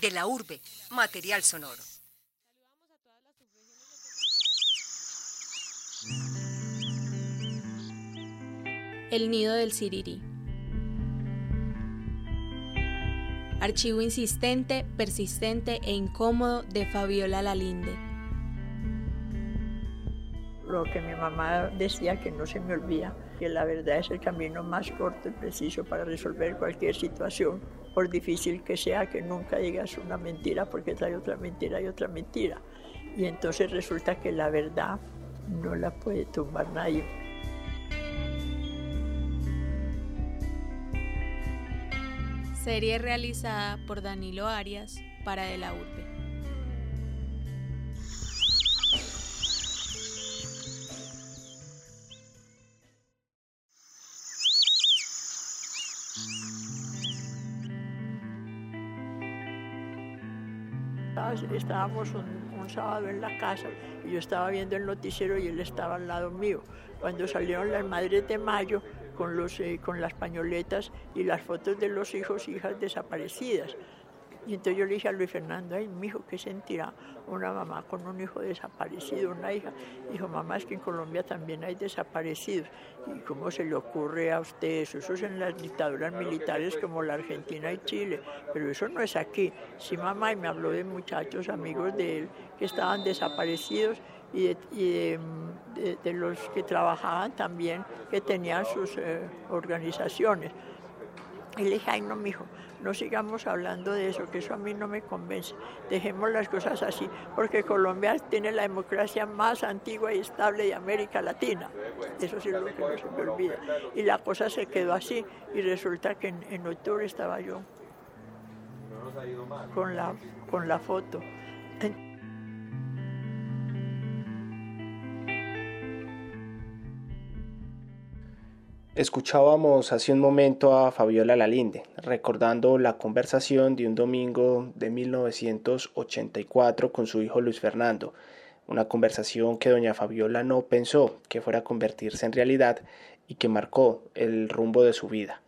De la urbe, material sonoro. El nido del Siriri. Archivo insistente, persistente e incómodo de Fabiola Lalinde. Lo que mi mamá decía que no se me olvida, que la verdad es el camino más corto y preciso para resolver cualquier situación, por difícil que sea, que nunca digas una mentira porque trae otra mentira y otra mentira. Y entonces resulta que la verdad no la puede tumbar nadie. Serie realizada por Danilo Arias para De la Urbe. Estábamos un, sábado en la casa y yo estaba viendo el noticiero y él estaba al lado mío. Cuando salieron las madres de mayo, con, los, eh, con las pañoletas y las fotos de los hijos hijas desaparecidas. Y entonces yo le dije a Luis Fernando, ay, mi hijo, ¿qué sentirá una mamá con un hijo desaparecido, una hija? Dijo, mamá, es que en Colombia también hay desaparecidos. ¿Y cómo se le ocurre a usted eso? Eso es en las dictaduras militares como la Argentina y Chile, pero eso no es aquí. Sí, mamá, y me habló de muchachos, amigos de él, que estaban desaparecidos y, de, los que trabajaban también, que tenían sus eh, organizaciones. Y le dije, ay no, mijo, no sigamos hablando de eso, que eso a mí no me convence. Dejemos las cosas así, porque Colombia tiene la democracia más antigua y estable de América Latina. Eso sí es lo que no se me olvida. Y la cosa se quedó así, y resulta que en, en octubre estaba yo con la, con la foto. Escuchábamos hace un momento a Fabiola Lalinde, recordando la conversación de un domingo de 1984 con su hijo Luis Fernando, una conversación que doña Fabiola no pensó que fuera a convertirse en realidad y que marcó el rumbo de su vida.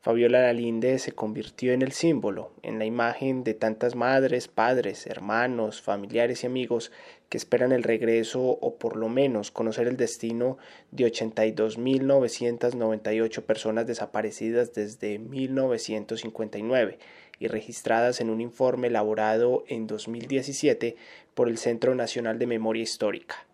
Fabiola Lalinde se convirtió en el símbolo, en la imagen de tantas madres, padres, hermanos, familiares y amigos que esperan el regreso o por lo menos conocer el destino de 82.998 personas desaparecidas desde 1959 y registradas en un informe elaborado en 2017 por el Centro Nacional de Memoria Histórica.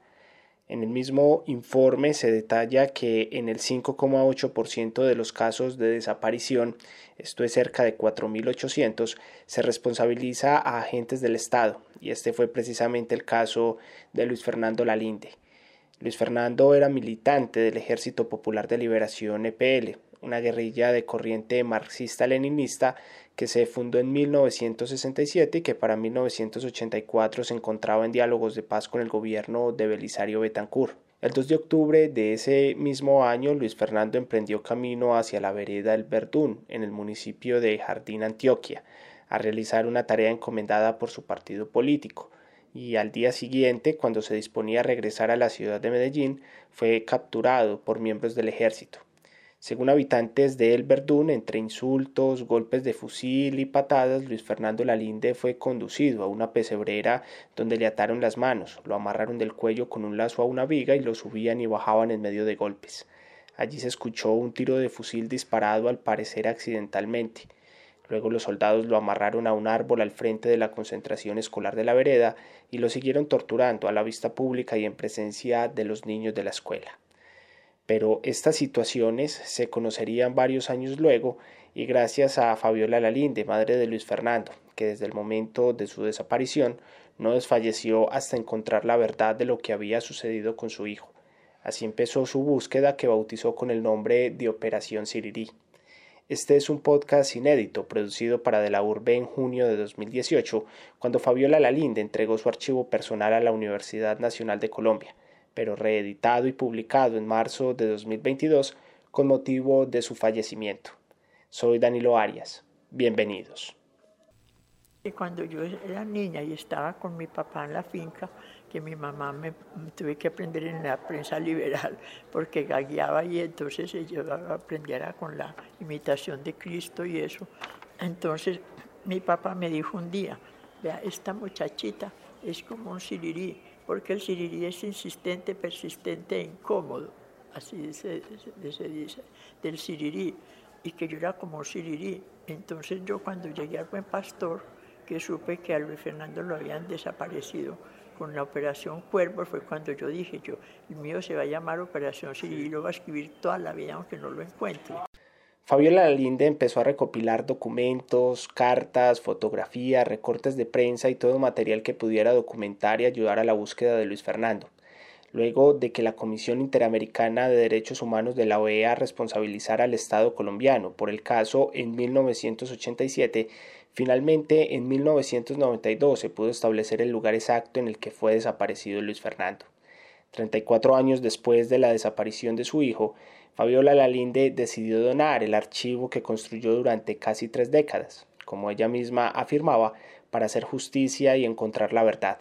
En el mismo informe se detalla que en el 5,8% de los casos de desaparición, esto es cerca de 4.800, se responsabiliza a agentes del Estado, y este fue precisamente el caso de Luis Fernando Lalinde. Luis Fernando era militante del Ejército Popular de Liberación EPL, una guerrilla de corriente marxista-leninista que se fundó en 1967 y que para 1984 se encontraba en diálogos de paz con el gobierno de Belisario Betancourt. El 2 de octubre de ese mismo año, Luis Fernando emprendió camino hacia la vereda del Verdún, en el municipio de Jardín, Antioquia, a realizar una tarea encomendada por su partido político, y al día siguiente, cuando se disponía a regresar a la ciudad de Medellín, fue capturado por miembros del ejército. Según habitantes de El Verdún, entre insultos, golpes de fusil y patadas, Luis Fernando Lalinde fue conducido a una pesebrera donde le ataron las manos, lo amarraron del cuello con un lazo a una viga y lo subían y bajaban en medio de golpes. Allí se escuchó un tiro de fusil disparado al parecer accidentalmente. Luego los soldados lo amarraron a un árbol al frente de la concentración escolar de la vereda y lo siguieron torturando a la vista pública y en presencia de los niños de la escuela pero estas situaciones se conocerían varios años luego y gracias a Fabiola Lalinde, madre de Luis Fernando, que desde el momento de su desaparición no desfalleció hasta encontrar la verdad de lo que había sucedido con su hijo. Así empezó su búsqueda que bautizó con el nombre de Operación Sirirí. Este es un podcast inédito producido para De la Urbe en junio de 2018, cuando Fabiola Lalinde entregó su archivo personal a la Universidad Nacional de Colombia pero reeditado y publicado en marzo de 2022 con motivo de su fallecimiento. Soy Danilo Arias. Bienvenidos. Cuando yo era niña y estaba con mi papá en la finca, que mi mamá me tuve que aprender en la prensa liberal porque gagueaba y entonces yo aprendiera con la imitación de Cristo y eso. Entonces mi papá me dijo un día, vea, esta muchachita es como un sirirí, porque el sirirí es insistente, persistente e incómodo, así se, se dice, del sirirí, y que yo era como un sirirí. Entonces yo cuando llegué al Buen Pastor, que supe que a Luis Fernando lo habían desaparecido con la Operación Cuervo, fue cuando yo dije, yo, el mío se va a llamar Operación Sirirí, lo va a escribir toda la vida aunque no lo encuentre. Fabiola Lalinde empezó a recopilar documentos, cartas, fotografías, recortes de prensa y todo material que pudiera documentar y ayudar a la búsqueda de Luis Fernando. Luego de que la Comisión Interamericana de Derechos Humanos de la OEA responsabilizara al Estado colombiano por el caso en 1987, finalmente en 1992 se pudo establecer el lugar exacto en el que fue desaparecido Luis Fernando. 34 años después de la desaparición de su hijo, Fabiola Lalinde decidió donar el archivo que construyó durante casi tres décadas, como ella misma afirmaba, para hacer justicia y encontrar la verdad.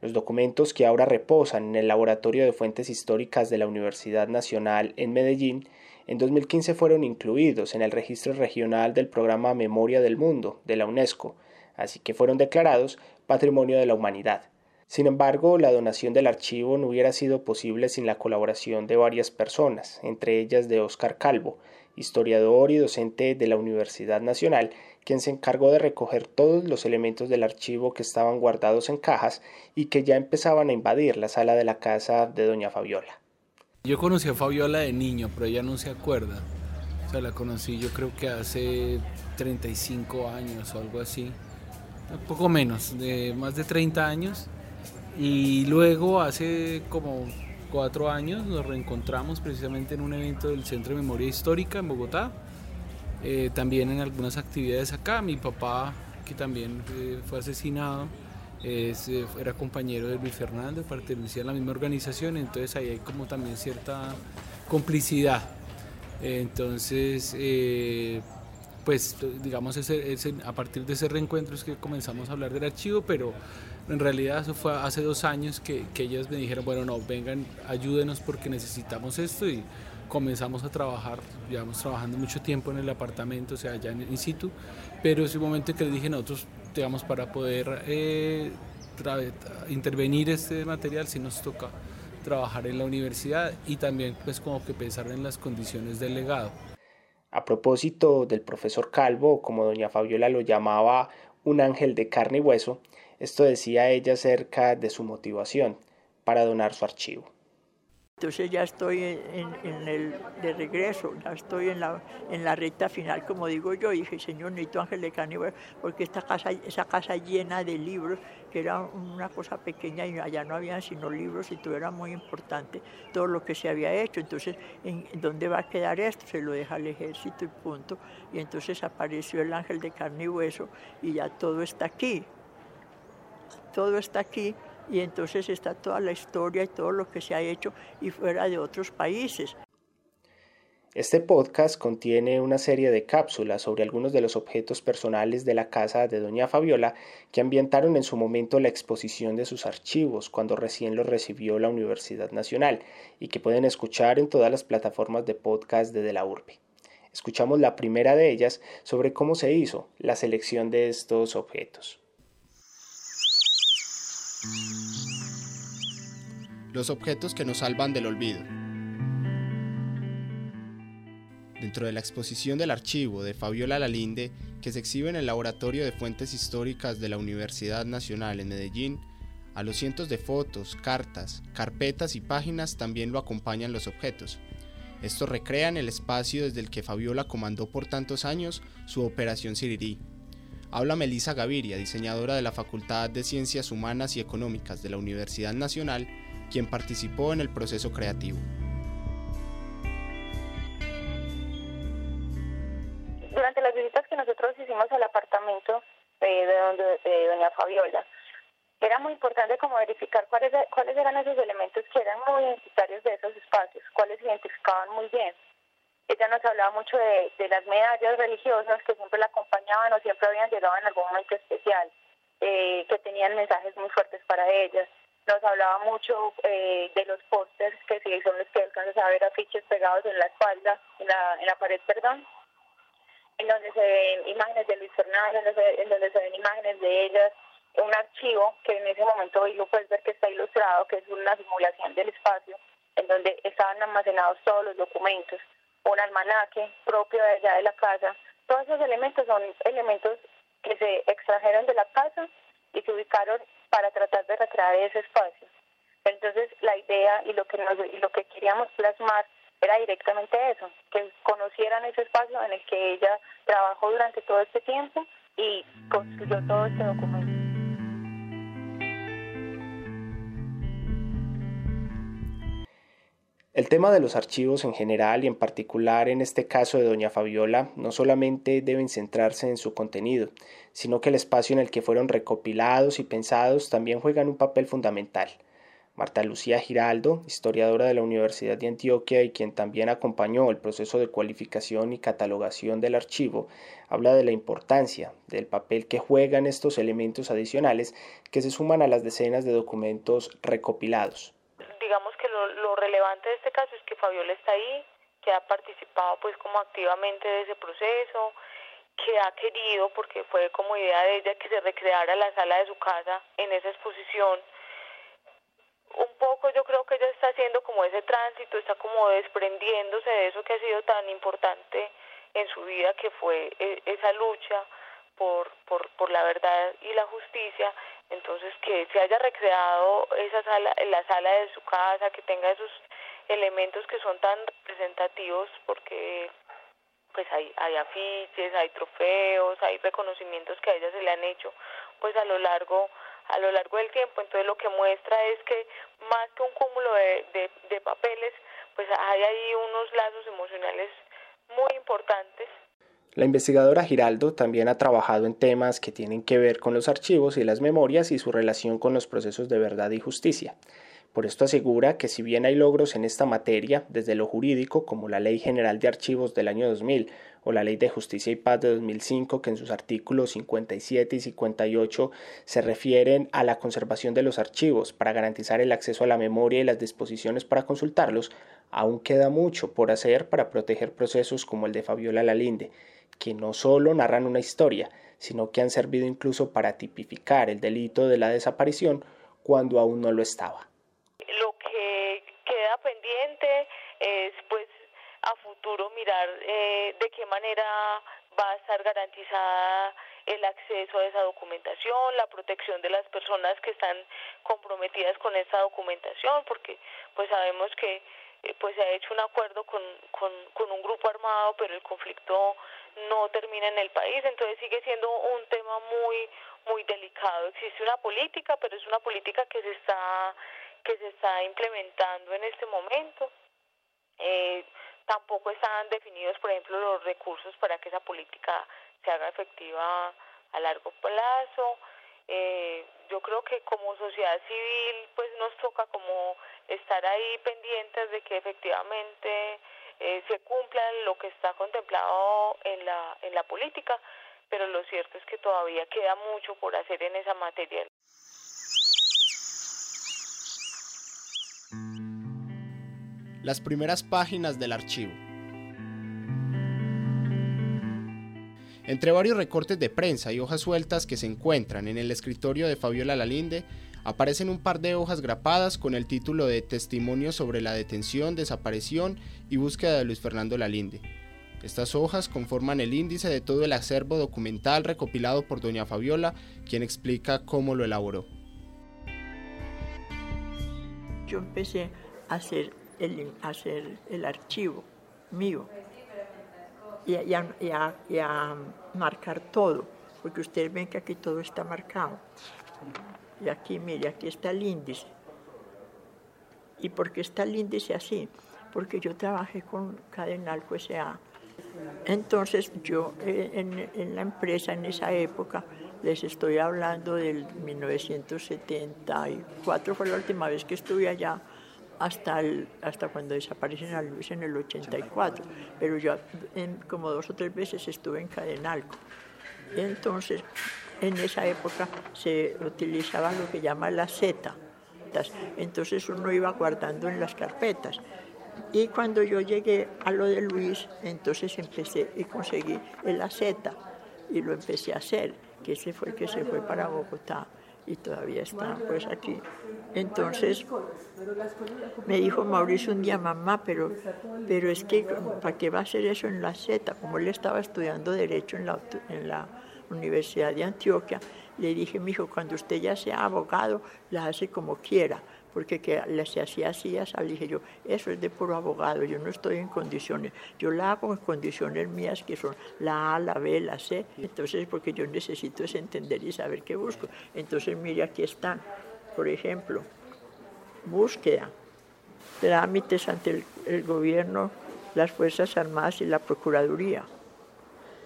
Los documentos que ahora reposan en el Laboratorio de Fuentes Históricas de la Universidad Nacional en Medellín en 2015 fueron incluidos en el registro regional del programa Memoria del Mundo de la UNESCO, así que fueron declarados Patrimonio de la Humanidad. Sin embargo, la donación del archivo no hubiera sido posible sin la colaboración de varias personas, entre ellas de Óscar Calvo, historiador y docente de la Universidad Nacional, quien se encargó de recoger todos los elementos del archivo que estaban guardados en cajas y que ya empezaban a invadir la sala de la casa de doña Fabiola. Yo conocí a Fabiola de niño, pero ella no se acuerda. O sea, la conocí yo creo que hace 35 años o algo así. Poco menos, de más de 30 años. Y luego hace como cuatro años nos reencontramos precisamente en un evento del Centro de Memoria Histórica en Bogotá. Eh, también en algunas actividades acá. Mi papá, que también eh, fue asesinado, eh, era compañero de Luis Fernando, pertenecía a la misma organización, entonces ahí hay como también cierta complicidad. entonces, pues digamos, ese, a partir de ese reencuentro es que comenzamos a hablar del archivo, pero en realidad eso fue hace dos años que, que ellas me dijeron, bueno, no, vengan, ayúdenos porque necesitamos esto y comenzamos a trabajar, llevamos trabajando mucho tiempo en el apartamento, o sea, allá en in situ, pero es un momento que les dije nosotros, digamos, para poder eh, intervenir este material, si nos toca trabajar en la universidad y también pues como que pensar en las condiciones del legado. A propósito del profesor Calvo, como doña Fabiola lo llamaba, un ángel de carne y hueso, esto decía ella acerca de su motivación para donar su archivo. Entonces ya estoy en, el de regreso, ya estoy en la, en la recta final, como digo yo, dije, Señor, necesito ángel de carne, porque esta casa, esa casa llena de libros, que era una cosa pequeña y allá no habían sino libros y todo era muy importante, todo lo que se había hecho. Entonces, ¿en, dónde va a quedar esto? Se lo deja al ejército y punto. Y entonces apareció el ángel de carne y hueso y ya todo está aquí todo está aquí y entonces está toda la historia y todo lo que se ha hecho y fuera de otros países. Este podcast contiene una serie de cápsulas sobre algunos de los objetos personales de la casa de Doña Fabiola que ambientaron en su momento la exposición de sus archivos cuando recién los recibió la Universidad Nacional y que pueden escuchar en todas las plataformas de podcast de, de la urbe. Escuchamos la primera de ellas sobre cómo se hizo la selección de estos objetos. Los objetos que nos salvan del olvido. Dentro de la exposición del archivo de Fabiola Lalinde, que se exhibe en el Laboratorio de Fuentes Históricas de la Universidad Nacional en Medellín, a los cientos de fotos, cartas, carpetas y páginas también lo acompañan los objetos. Estos recrean el espacio desde el que Fabiola comandó por tantos años su Operación Sirirí, Habla Melisa Gaviria, diseñadora de la Facultad de Ciencias Humanas y Económicas de la Universidad Nacional, quien participó en el proceso creativo. Durante las visitas que nosotros hicimos al apartamento de, doña Fabiola, era muy importante como verificar cuáles, cuáles eran esos elementos que eran muy identitarios de esos espacios, cuáles identificaban muy bien ella nos hablaba mucho de, las medallas religiosas que siempre la acompañaban siempre habían llegado en algún momento especial, eh, que tenían mensajes muy fuertes para ellas. Nos hablaba mucho eh, de los pósters, que son los que alcanzas a ver afiches pegados en la espalda, en la, en la pared, perdón. en donde se ven imágenes de Luis Fernando, en donde se ven imágenes de ellas, un archivo que en ese momento hoy lo puedes ver que está ilustrado, que es una simulación del espacio, en donde estaban almacenados todos los documentos, un almanaque propio de allá de la casa. Todos esos elementos son elementos que se extrajeron de la casa y se ubicaron para tratar de recrear ese espacio. Entonces la idea y lo que y lo que queríamos plasmar era directamente eso, que conocieran ese espacio en el que ella trabajó durante todo este tiempo y construyó todo este documento. El tema de los archivos en general y en particular en este caso de doña Fabiola no solamente deben centrarse en su contenido, sino que el espacio en el que fueron recopilados y pensados también juegan un papel fundamental. Marta Lucía Giraldo, historiadora de la Universidad de Antioquia y quien también acompañó el proceso de cualificación y catalogación del archivo, habla de la importancia del papel que juegan estos elementos adicionales que se suman a las decenas de documentos recopilados. Digamos que lo, relevante de este caso es que Fabiola está ahí, que ha participado pues como activamente de ese proceso, que ha querido, porque fue como idea de ella, que se recreara la sala de su casa en esa exposición. Un poco yo creo que ella está haciendo como ese tránsito, está como desprendiéndose de eso que ha sido tan importante en su vida, que fue e, esa lucha por, por, por la verdad y la justicia. Entonces, que se haya recreado esa sala, la sala de su casa, que tenga esos elementos que son tan representativos, porque pues hay, hay afiches, hay trofeos, hay reconocimientos que a ella se le han hecho, pues a lo largo a lo largo del tiempo. Entonces lo que muestra es que más que un cúmulo de, de, papeles, pues hay ahí unos lazos emocionales muy importantes. La investigadora Giraldo también ha trabajado en temas que tienen que ver con los archivos y las memorias y su relación con los procesos de verdad y justicia. Por esto asegura que si bien hay logros en esta materia, desde lo jurídico, como la Ley General de Archivos del año 2000 o la Ley de Justicia y Paz de 2005, que en sus artículos 57 y 58 se refieren a la conservación de los archivos para garantizar el acceso a la memoria y las disposiciones para consultarlos, aún queda mucho por hacer para proteger procesos como el de Fabiola Lalinde, que no solo narran una historia, sino que han servido incluso para tipificar el delito de la desaparición cuando aún no lo estaba. Lo que queda pendiente es pues a futuro mirar eh, de qué manera va a estar garantizada el acceso a esa documentación, la protección de las personas que están comprometidas con esta documentación, porque pues sabemos que eh, pues se ha hecho un acuerdo con, con, con un grupo armado, pero el conflicto no termina en el país, entonces sigue siendo un tema muy muy delicado. Existe una política, pero es una política que se está que se está implementando en este momento. Eh, tampoco están definidos, por ejemplo, los recursos para que esa política se haga efectiva a largo plazo. Eh, yo creo que como sociedad civil, pues nos toca como estar ahí pendientes de que efectivamente eh, se cumpla lo que está contemplado en la en la política, pero lo cierto es que todavía queda mucho por hacer en esa materia. las primeras páginas del archivo. Entre varios recortes de prensa y hojas sueltas que se encuentran en el escritorio de Fabiola Lalinde, aparecen un par de hojas grapadas con el título de Testimonio sobre la detención, desaparición y búsqueda de Luis Fernando Lalinde. Estas hojas conforman el índice de todo el acervo documental recopilado por doña Fabiola, quien explica cómo lo elaboró. Yo empecé a hacer el, archivo mío y, a, marcar todo, porque ustedes ven que aquí todo está marcado. Y aquí, mire, aquí está el índice. ¿Y por qué está el índice así? Porque yo trabajé con Cadenalco S.A. Entonces yo eh, en, en, la empresa en esa época, les estoy hablando del 1974, fue la última vez que estuve allá, hasta, hasta cuando desaparecen a Luis en el 84, pero yo en, como dos o tres veces estuve en Cadenalco. Entonces, en esa época se utilizaba lo que llama la Z, entonces uno iba guardando en las carpetas. Y cuando yo llegué a lo de Luis, entonces empecé y conseguí el aceta y lo empecé a hacer, que ese fue el que se fue para Bogotá y todavía está pues aquí. Entonces me dijo Mauricio un día, mamá, pero, pero es que ¿para qué va a hacer eso en la Z? Como él estaba estudiando Derecho en la, en la Universidad de Antioquia, le dije, mi hijo, cuando usted ya sea abogado, la hace como quiera porque que se hacía así, ya dije yo, eso es de puro abogado, yo no estoy en condiciones, yo la hago en condiciones mías que son la A, la B, la C, entonces porque yo necesito es entender y saber qué busco. Entonces mire, aquí están, por ejemplo, búsqueda, trámites ante el gobierno, las Fuerzas Armadas y la Procuraduría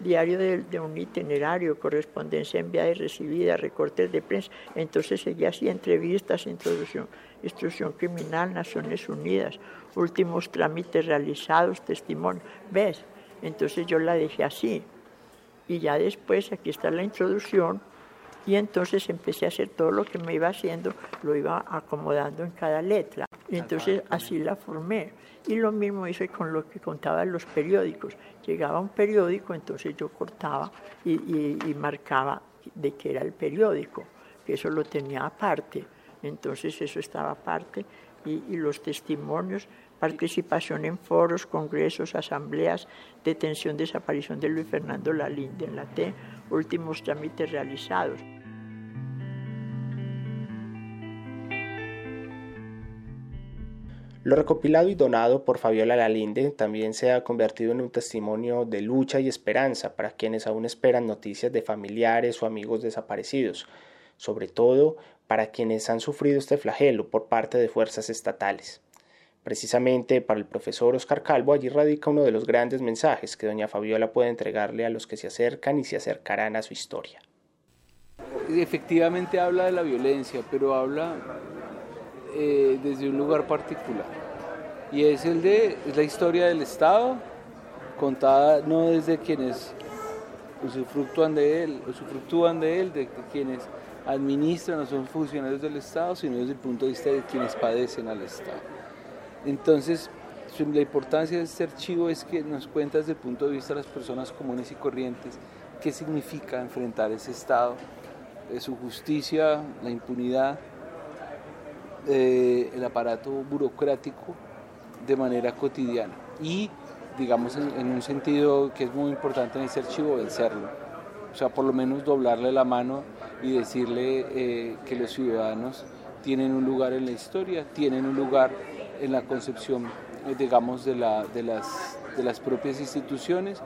diario de, un itinerario, correspondencia enviada y recibida, recortes de prensa. Entonces seguía así, entrevistas, introducción, instrucción criminal, Naciones Unidas, últimos trámites realizados, testimonio. ¿Ves? Entonces yo la dejé así. Y ya después, aquí está la introducción, y entonces empecé a hacer todo lo que me iba haciendo, lo iba acomodando en cada letra. Y entonces así la formé. Y lo mismo hice con lo que contaba en los periódicos. Llegaba un periódico, entonces yo cortaba y, marcaba de qué era el periódico, que eso lo tenía aparte. Entonces eso estaba aparte y, los testimonios, participación en foros, congresos, asambleas, detención, desaparición de Luis Fernando Lalinde en la T, últimos trámites realizados. Lo recopilado y donado por Fabiola Lalinde también se ha convertido en un testimonio de lucha y esperanza para quienes aún esperan noticias de familiares o amigos desaparecidos, sobre todo para quienes han sufrido este flagelo por parte de fuerzas estatales. Precisamente para el profesor Oscar Calvo allí radica uno de los grandes mensajes que doña Fabiola puede entregarle a los que se acercan y se acercarán a su historia. Efectivamente habla de la violencia, pero habla eh, desde un lugar particular. Y es el de la historia del Estado, contada no desde quienes usufructúan de él, usufructúan de él, de quienes administran o son funcionarios del Estado, sino desde el punto de vista de quienes padecen al Estado. Entonces, la importancia de este archivo es que nos cuenta desde el punto de vista de las personas comunes y corrientes qué significa enfrentar ese Estado, de su justicia, la impunidad, eh, el aparato burocrático de manera cotidiana y, digamos, en, un sentido que es muy importante en ese archivo, vencerlo. O sea, por lo menos doblarle la mano y decirle eh, que los ciudadanos tienen un lugar en la historia, tienen un lugar en la concepción, eh, digamos, de, la, de, las, de las propias instituciones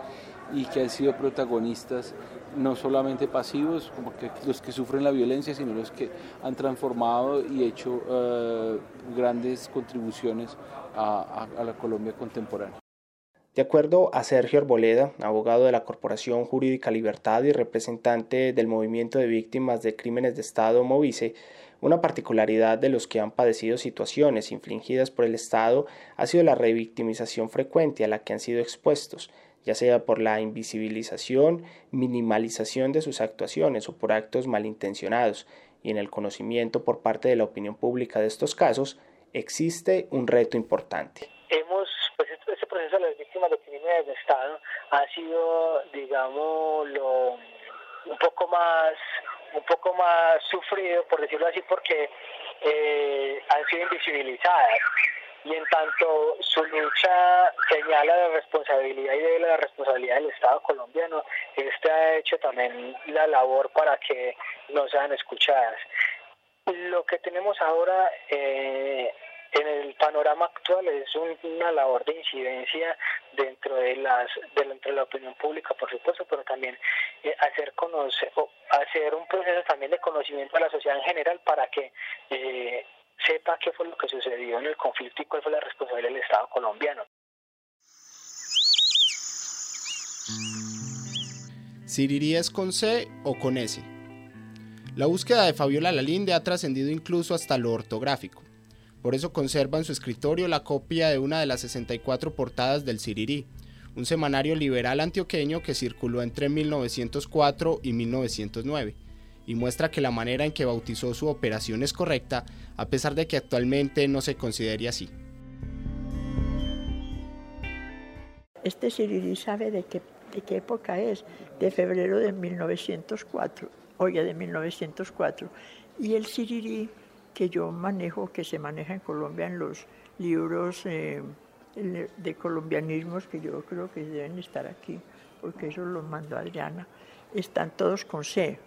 y que han sido protagonistas no solamente pasivos, como que los que sufren la violencia, sino los que han transformado y hecho eh, grandes contribuciones a la Colombia contemporánea. De acuerdo a Sergio Arboleda, abogado de la Corporación Jurídica Libertad y representante del Movimiento de Víctimas de Crímenes de Estado Movice, una particularidad de los que han padecido situaciones infligidas por el Estado ha sido la revictimización frecuente a la que han sido expuestos, ya sea por la invisibilización, minimalización de sus actuaciones o por actos malintencionados, y en el conocimiento por parte de la opinión pública de estos casos, existe un reto importante pues este proceso de las víctimas de crímenes de Estado ha sido, digamos, lo, un poco más un poco más sufrido, por decirlo así, porque eh, han sido invisibilizadas y en tanto su lucha señala la responsabilidad y de la responsabilidad del Estado colombiano, este ha hecho también la labor para que no sean escuchadas. Lo que tenemos ahora eh, en el panorama actual es una labor de incidencia dentro de las dentro de la opinión pública por supuesto pero también eh, hacer conocer hacer un proceso también de conocimiento a la sociedad en general para que eh, sepa qué fue lo que sucedió en el conflicto y cuál fue la responsabilidad del Estado colombiano. ¿Sirirías con C o con S? La búsqueda de Fabiola Lalinde ha trascendido incluso hasta lo ortográfico. Por eso conserva en su escritorio la copia de una de las 64 portadas del Sirirí, un semanario liberal antioqueño que circuló entre 1904 y 1909 y muestra que la manera en que bautizó su operación es correcta, a pesar de que actualmente no se considere así. este Sirirí sabe de qué, de qué época es, de febrero de 1904, oye, de 1904. Y el Sirirí que yo manejo, que se maneja en Colombia en los libros eh, de colombianismos, que yo creo que deben estar aquí, porque eso lo mandó Adriana, están todos con C.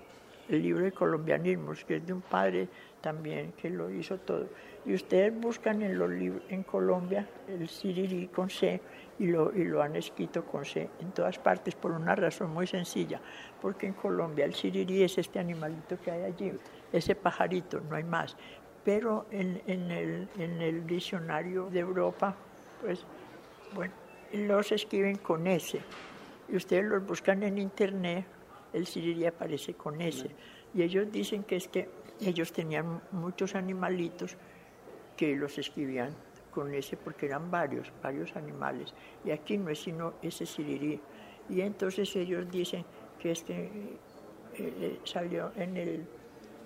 El libro de colombianismos, que es de un padre también que lo hizo todo. Y ustedes buscan en, los en Colombia el Sirirí con C y lo, y lo han escrito con C en todas partes por una razón muy sencilla, porque en Colombia el Sirirí es este animalito que hay allí, ese pajarito, no hay más. Pero en, en, el, en el diccionario de Europa, pues, bueno, los escriben con S. Y ustedes los buscan en internet, el Sirirí aparece con S. Y ellos dicen que es que ellos tenían muchos animalitos que los escribían con ese porque eran varios, varios animales. Y aquí no es sino ese sirirí. Y entonces ellos dicen que este eh, eh, salió en el,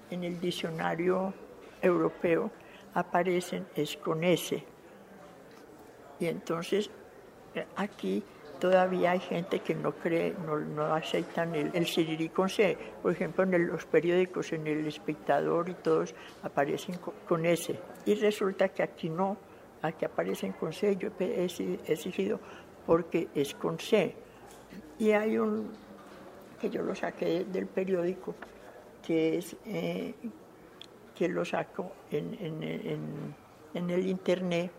en el diccionario europeo, aparecen es con ese. Y entonces eh, aquí todavía hay gente que no cree, no, no aceptan el, el sirirí con C. Por ejemplo, en los periódicos, en El Espectador y todos aparecen con, con ese. Y resulta que aquí no, aquí aparecen con C. Yo he exigido porque es con C. Y hay un, que yo lo saqué del periódico, que es, eh, que lo saco en, en, en, en el internet,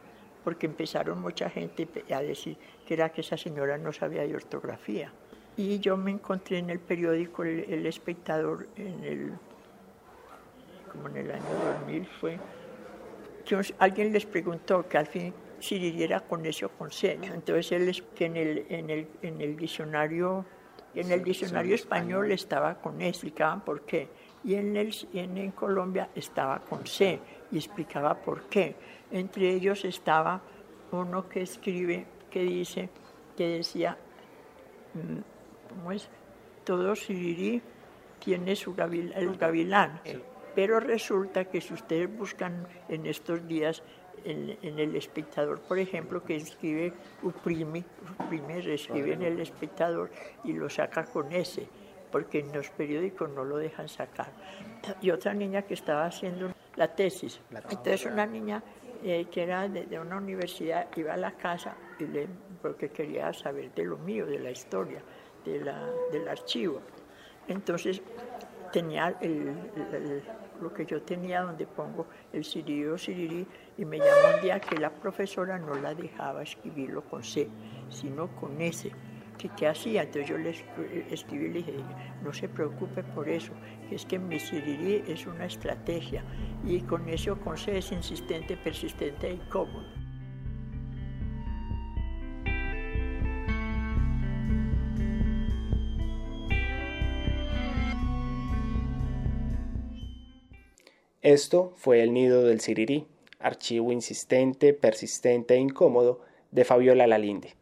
porque empezaron mucha gente a decir que era que esa señora no sabía de ortografía. Y yo me encontré en el periódico El, Espectador, en el, como en el año 2000 fue, que alguien les preguntó que al fin si diría con ese o con C. Entonces él que en el, en el, en el diccionario en el diccionario español estaba con E, explicaban por qué. Y en, el, en, en Colombia estaba con C y explicaba por qué. Entre ellos estaba uno que escribe que dice, que decía, mm, ¿cómo es? Todo Sirirí tiene su el gavilán. Pero resulta que si ustedes buscan en estos días en, el espectador, por ejemplo, que escribe Uprimi, Uprimi escribe en el espectador y lo saca con ese, porque en los periódicos no lo dejan sacar. Y otra niña que estaba haciendo la tesis. Entonces una niña eh, que era de, una universidad, iba a la casa y le, porque quería saber de lo mío, de la historia, de la, del archivo. Entonces tenía el, lo que yo tenía donde pongo el o sirirí y me llamó un día que la profesora no la dejaba escribirlo con C, sino con S qué hacía. Entonces yo le escribí y le dije, no se preocupe por eso, que es que mi sirirí es una estrategia y con eso con C es insistente, persistente e incómodo. Esto fue El Nido del Sirirí, archivo insistente, persistente e incómodo de Fabiola Lalinde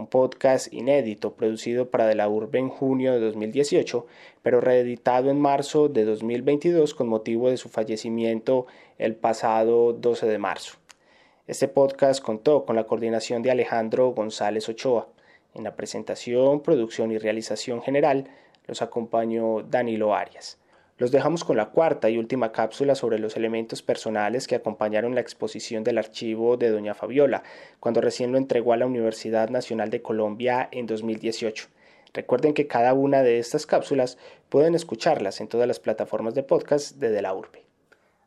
un podcast inédito producido para De la Urbe en junio de 2018, pero reeditado en marzo de 2022 con motivo de su fallecimiento el pasado 12 de marzo. Este podcast contó con la coordinación de Alejandro González Ochoa. En la presentación, producción y realización general los acompañó Danilo Arias. Los dejamos con la cuarta y última cápsula sobre los elementos personales que acompañaron la exposición del archivo de Doña Fabiola, cuando recién lo entregó a la Universidad Nacional de Colombia en 2018. Recuerden que cada una de estas cápsulas pueden escucharlas en todas las plataformas de podcast de De la Urbe.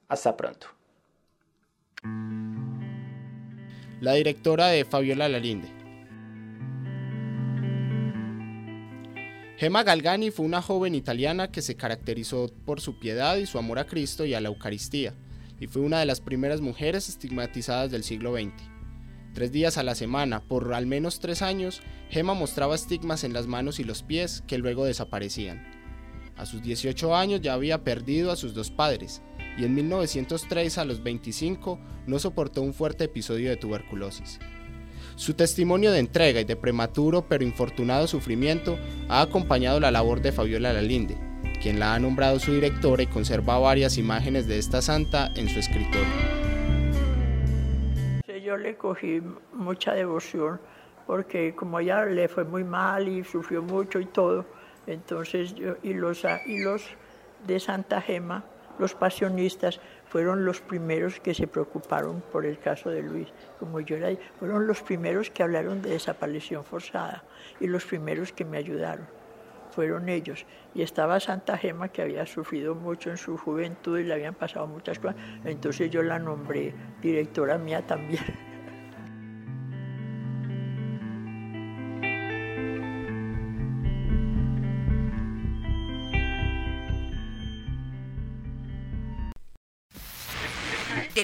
Hasta pronto. La directora de Fabiola Lalinde. Gemma Galgani fue una joven italiana que se caracterizó por su piedad y su amor a Cristo y a la Eucaristía, y fue una de las primeras mujeres estigmatizadas del siglo XX. Tres días a la semana, por al menos tres años, Gemma mostraba estigmas en las manos y los pies que luego desaparecían. A sus 18 años ya había perdido a sus dos padres, y en 1903 a los 25 no soportó un fuerte episodio de tuberculosis. Su testimonio de entrega y de prematuro pero infortunado sufrimiento ha acompañado la labor de Fabiola Lalinde, quien la ha nombrado su directora y conserva varias imágenes de esta santa en su escritorio. Yo le cogí mucha devoción porque como ella le fue muy mal y sufrió mucho y todo, entonces yo, y los, y los de Santa Gema, los pasionistas, fueron los primeros que se preocuparon por el caso de Luis. Como yo era, fueron los primeros que hablaron de desaparición forzada y los primeros que me ayudaron. Fueron ellos. Y estaba Santa Gema, que había sufrido mucho en su juventud y le habían pasado muchas cosas. Entonces yo la nombré directora mía también.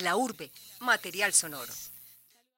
La urbe, material sonoro.